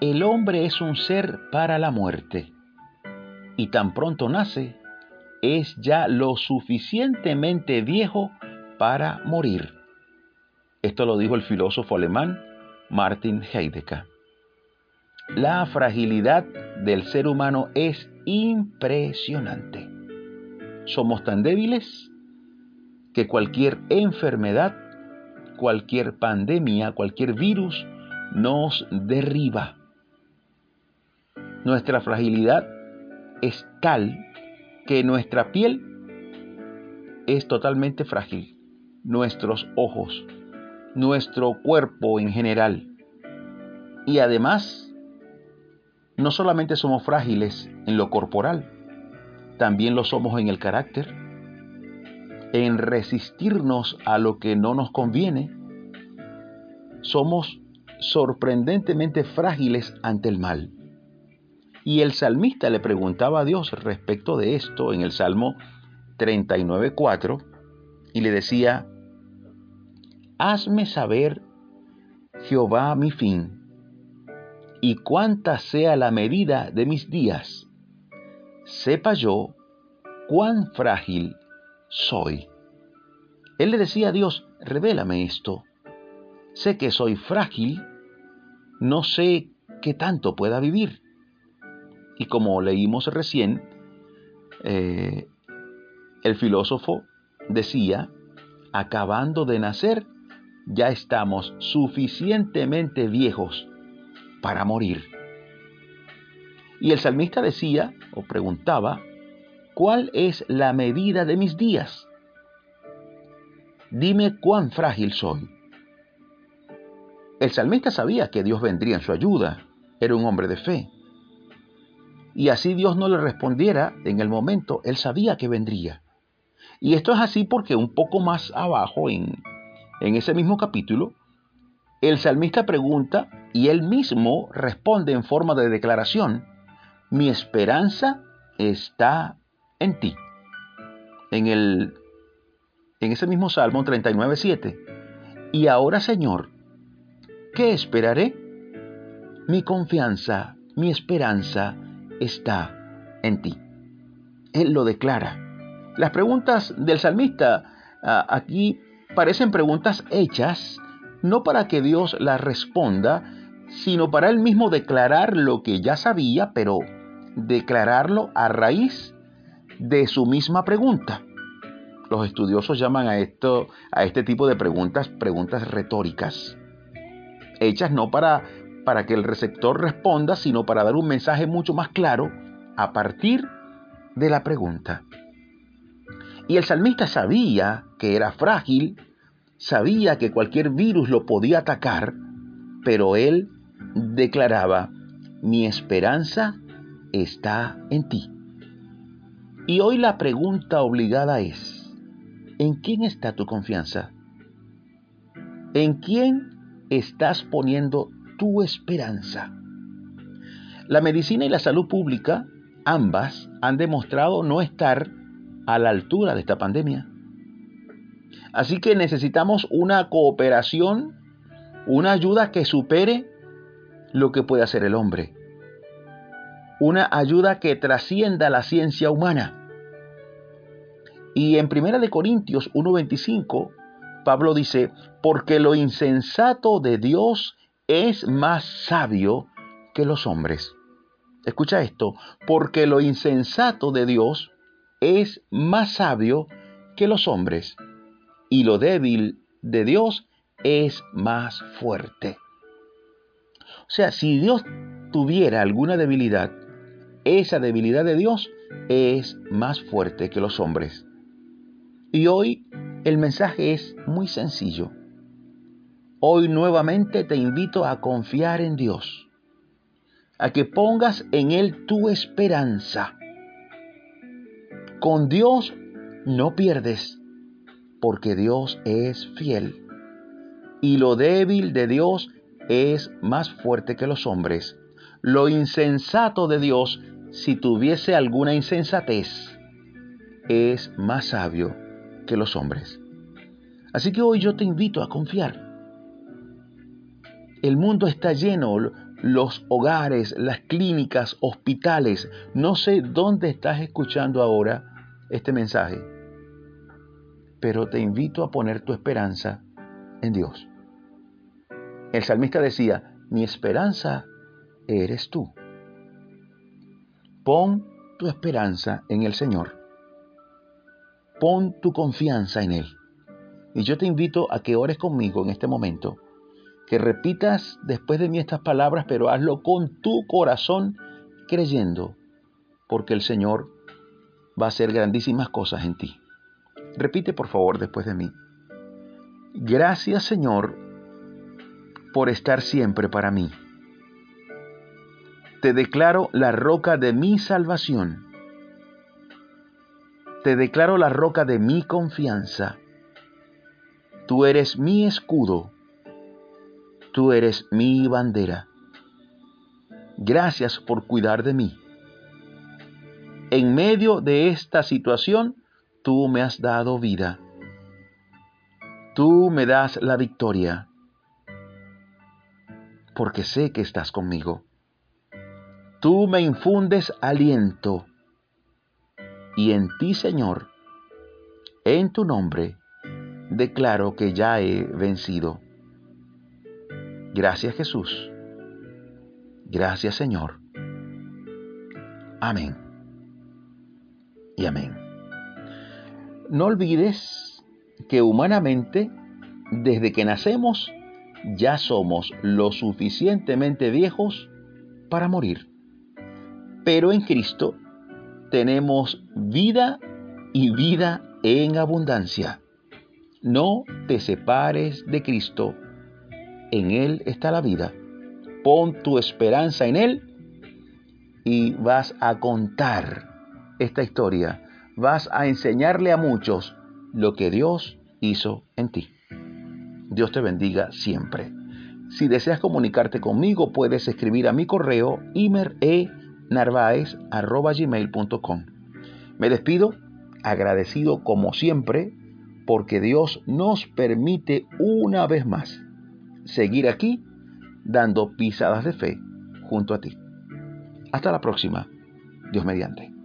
el hombre es un ser para la muerte, y tan pronto nace, es ya lo suficientemente viejo para morir. Esto lo dijo el filósofo alemán Martin Heidegger. La fragilidad del ser humano es impresionante. Somos tan débiles que cualquier enfermedad, cualquier pandemia, cualquier virus nos derriba. Nuestra fragilidad es tal que nuestra piel es totalmente frágil, nuestros ojos, nuestro cuerpo en general. Y además, no solamente somos frágiles en lo corporal, también lo somos en el carácter, en resistirnos a lo que no nos conviene. Somos sorprendentemente frágiles ante el mal. Y el salmista le preguntaba a Dios respecto de esto en el Salmo 39.4 y le decía, Hazme saber, Jehová, mi fin, y cuánta sea la medida de mis días. Sepa yo cuán frágil soy. Él le decía a Dios, revélame esto. Sé que soy frágil, no sé qué tanto pueda vivir. Y como leímos recién, eh, el filósofo decía, acabando de nacer, ya estamos suficientemente viejos para morir. Y el salmista decía o preguntaba, ¿cuál es la medida de mis días? Dime cuán frágil soy. El salmista sabía que Dios vendría en su ayuda, era un hombre de fe. Y así Dios no le respondiera en el momento, él sabía que vendría. Y esto es así porque un poco más abajo en en ese mismo capítulo, el salmista pregunta y él mismo responde en forma de declaración, mi esperanza está en ti. En, el, en ese mismo Salmo 39.7. Y ahora, Señor, ¿qué esperaré? Mi confianza, mi esperanza está en ti. Él lo declara. Las preguntas del salmista ah, aquí parecen preguntas hechas no para que Dios las responda, sino para él mismo declarar lo que ya sabía, pero declararlo a raíz de su misma pregunta. Los estudiosos llaman a esto a este tipo de preguntas preguntas retóricas, hechas no para para que el receptor responda, sino para dar un mensaje mucho más claro a partir de la pregunta. Y el salmista sabía que era frágil, sabía que cualquier virus lo podía atacar, pero él declaraba, mi esperanza está en ti. Y hoy la pregunta obligada es, ¿en quién está tu confianza? ¿En quién estás poniendo tu esperanza? La medicina y la salud pública, ambas, han demostrado no estar a la altura de esta pandemia. Así que necesitamos una cooperación, una ayuda que supere lo que puede hacer el hombre. Una ayuda que trascienda la ciencia humana. Y en 1 Corintios 1:25, Pablo dice, porque lo insensato de Dios es más sabio que los hombres. Escucha esto, porque lo insensato de Dios es más sabio que los hombres, y lo débil de Dios es más fuerte. O sea, si Dios tuviera alguna debilidad, esa debilidad de Dios es más fuerte que los hombres. Y hoy el mensaje es muy sencillo. Hoy nuevamente te invito a confiar en Dios, a que pongas en Él tu esperanza con Dios no pierdes, porque Dios es fiel. Y lo débil de Dios es más fuerte que los hombres. Lo insensato de Dios, si tuviese alguna insensatez, es más sabio que los hombres. Así que hoy yo te invito a confiar. El mundo está lleno, los hogares, las clínicas, hospitales. No sé dónde estás escuchando ahora este mensaje, pero te invito a poner tu esperanza en Dios. El salmista decía, mi esperanza eres tú. Pon tu esperanza en el Señor. Pon tu confianza en Él. Y yo te invito a que ores conmigo en este momento, que repitas después de mí estas palabras, pero hazlo con tu corazón creyendo, porque el Señor va a hacer grandísimas cosas en ti. Repite por favor después de mí. Gracias Señor por estar siempre para mí. Te declaro la roca de mi salvación. Te declaro la roca de mi confianza. Tú eres mi escudo. Tú eres mi bandera. Gracias por cuidar de mí. En medio de esta situación, tú me has dado vida. Tú me das la victoria, porque sé que estás conmigo. Tú me infundes aliento, y en ti, Señor, en tu nombre, declaro que ya he vencido. Gracias Jesús. Gracias Señor. Amén. Y amén. No olvides que humanamente, desde que nacemos, ya somos lo suficientemente viejos para morir pero en Cristo tenemos vida y vida en abundancia. No te separes de Cristo. En Él está la vida. Pon tu esperanza en Él y vas a contar esta historia. Vas a enseñarle a muchos lo que Dios hizo en ti. Dios te bendiga siempre. Si deseas comunicarte conmigo, puedes escribir a mi correo imer narvaez.gmail.com. Me despido agradecido como siempre porque Dios nos permite una vez más seguir aquí dando pisadas de fe junto a ti. Hasta la próxima, Dios mediante.